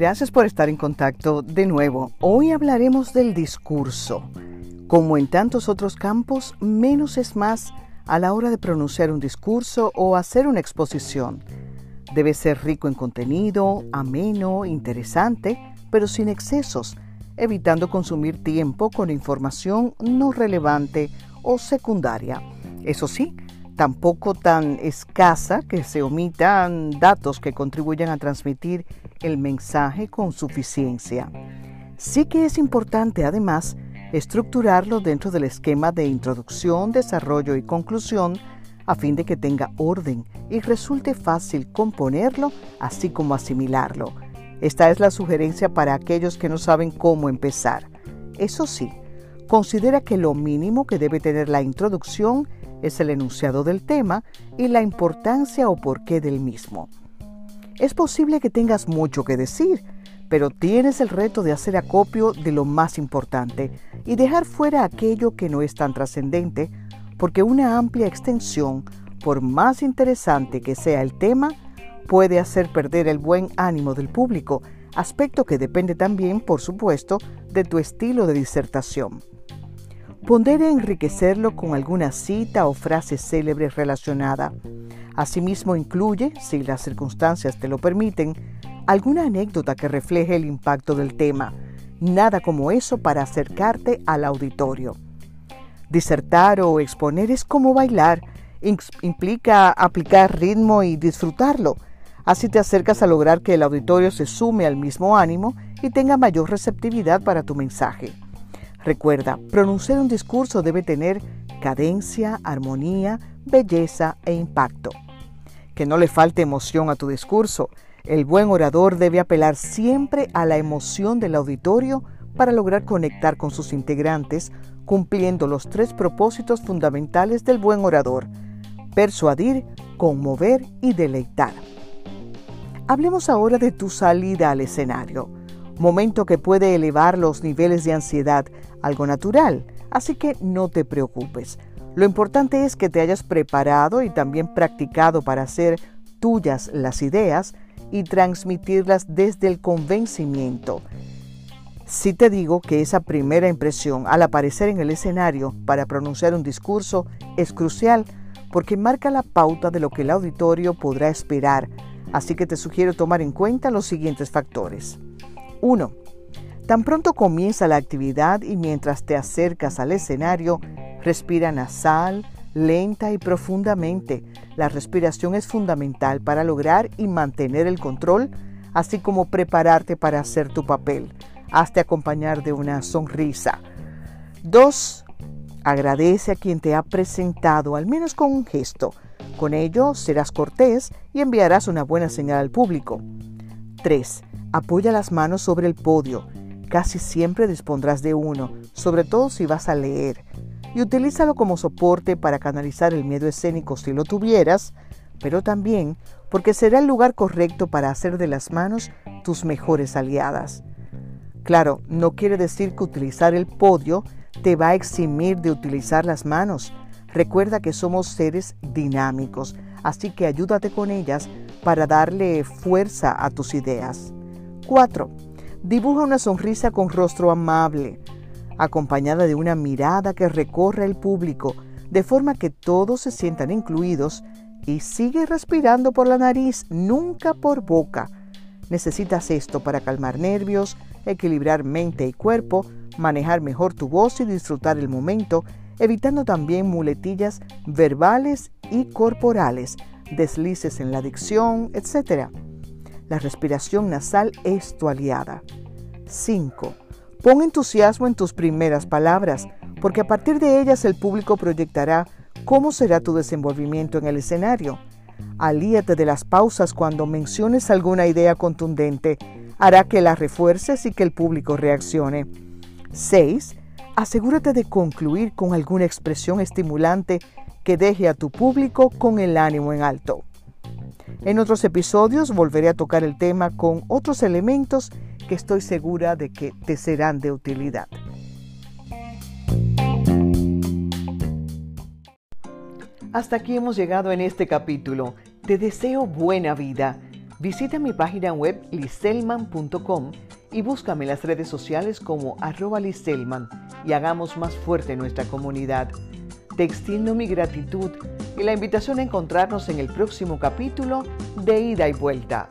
Gracias por estar en contacto de nuevo. Hoy hablaremos del discurso. Como en tantos otros campos, menos es más a la hora de pronunciar un discurso o hacer una exposición. Debe ser rico en contenido, ameno, interesante, pero sin excesos, evitando consumir tiempo con información no relevante o secundaria. Eso sí, tampoco tan escasa que se omitan datos que contribuyan a transmitir el mensaje con suficiencia. Sí que es importante además estructurarlo dentro del esquema de introducción, desarrollo y conclusión a fin de que tenga orden y resulte fácil componerlo así como asimilarlo. Esta es la sugerencia para aquellos que no saben cómo empezar. Eso sí, considera que lo mínimo que debe tener la introducción es el enunciado del tema y la importancia o porqué del mismo. Es posible que tengas mucho que decir, pero tienes el reto de hacer acopio de lo más importante y dejar fuera aquello que no es tan trascendente, porque una amplia extensión, por más interesante que sea el tema, puede hacer perder el buen ánimo del público, aspecto que depende también, por supuesto, de tu estilo de disertación. Pondere enriquecerlo con alguna cita o frase célebre relacionada. Asimismo incluye, si las circunstancias te lo permiten, alguna anécdota que refleje el impacto del tema. Nada como eso para acercarte al auditorio. Disertar o exponer es como bailar, implica aplicar ritmo y disfrutarlo. Así te acercas a lograr que el auditorio se sume al mismo ánimo y tenga mayor receptividad para tu mensaje. Recuerda, pronunciar un discurso debe tener cadencia, armonía, belleza e impacto. Que no le falte emoción a tu discurso. El buen orador debe apelar siempre a la emoción del auditorio para lograr conectar con sus integrantes, cumpliendo los tres propósitos fundamentales del buen orador, persuadir, conmover y deleitar. Hablemos ahora de tu salida al escenario, momento que puede elevar los niveles de ansiedad algo natural, así que no te preocupes. Lo importante es que te hayas preparado y también practicado para hacer tuyas las ideas y transmitirlas desde el convencimiento. Si te digo que esa primera impresión al aparecer en el escenario para pronunciar un discurso es crucial porque marca la pauta de lo que el auditorio podrá esperar, así que te sugiero tomar en cuenta los siguientes factores. 1. Tan pronto comienza la actividad y mientras te acercas al escenario, respira nasal, lenta y profundamente. La respiración es fundamental para lograr y mantener el control, así como prepararte para hacer tu papel. Hazte acompañar de una sonrisa. 2. Agradece a quien te ha presentado, al menos con un gesto. Con ello serás cortés y enviarás una buena señal al público. 3. Apoya las manos sobre el podio Casi siempre dispondrás de uno, sobre todo si vas a leer, y utilízalo como soporte para canalizar el miedo escénico si lo tuvieras, pero también porque será el lugar correcto para hacer de las manos tus mejores aliadas. Claro, no quiere decir que utilizar el podio te va a eximir de utilizar las manos. Recuerda que somos seres dinámicos, así que ayúdate con ellas para darle fuerza a tus ideas. 4. Dibuja una sonrisa con rostro amable, acompañada de una mirada que recorre el público, de forma que todos se sientan incluidos y sigue respirando por la nariz, nunca por boca. Necesitas esto para calmar nervios, equilibrar mente y cuerpo, manejar mejor tu voz y disfrutar el momento, evitando también muletillas verbales y corporales, deslices en la dicción, etc. La respiración nasal es tu aliada. 5. Pon entusiasmo en tus primeras palabras, porque a partir de ellas el público proyectará cómo será tu desenvolvimiento en el escenario. Alíate de las pausas cuando menciones alguna idea contundente. Hará que la refuerces y que el público reaccione. 6. asegúrate de concluir con alguna expresión estimulante que deje a tu público con el ánimo en alto. En otros episodios volveré a tocar el tema con otros elementos que estoy segura de que te serán de utilidad. Hasta aquí hemos llegado en este capítulo. Te deseo buena vida. Visita mi página web liselman.com y búscame en las redes sociales como arroba liselman y hagamos más fuerte nuestra comunidad. Te extiendo mi gratitud y la invitación a encontrarnos en el próximo capítulo de Ida y Vuelta.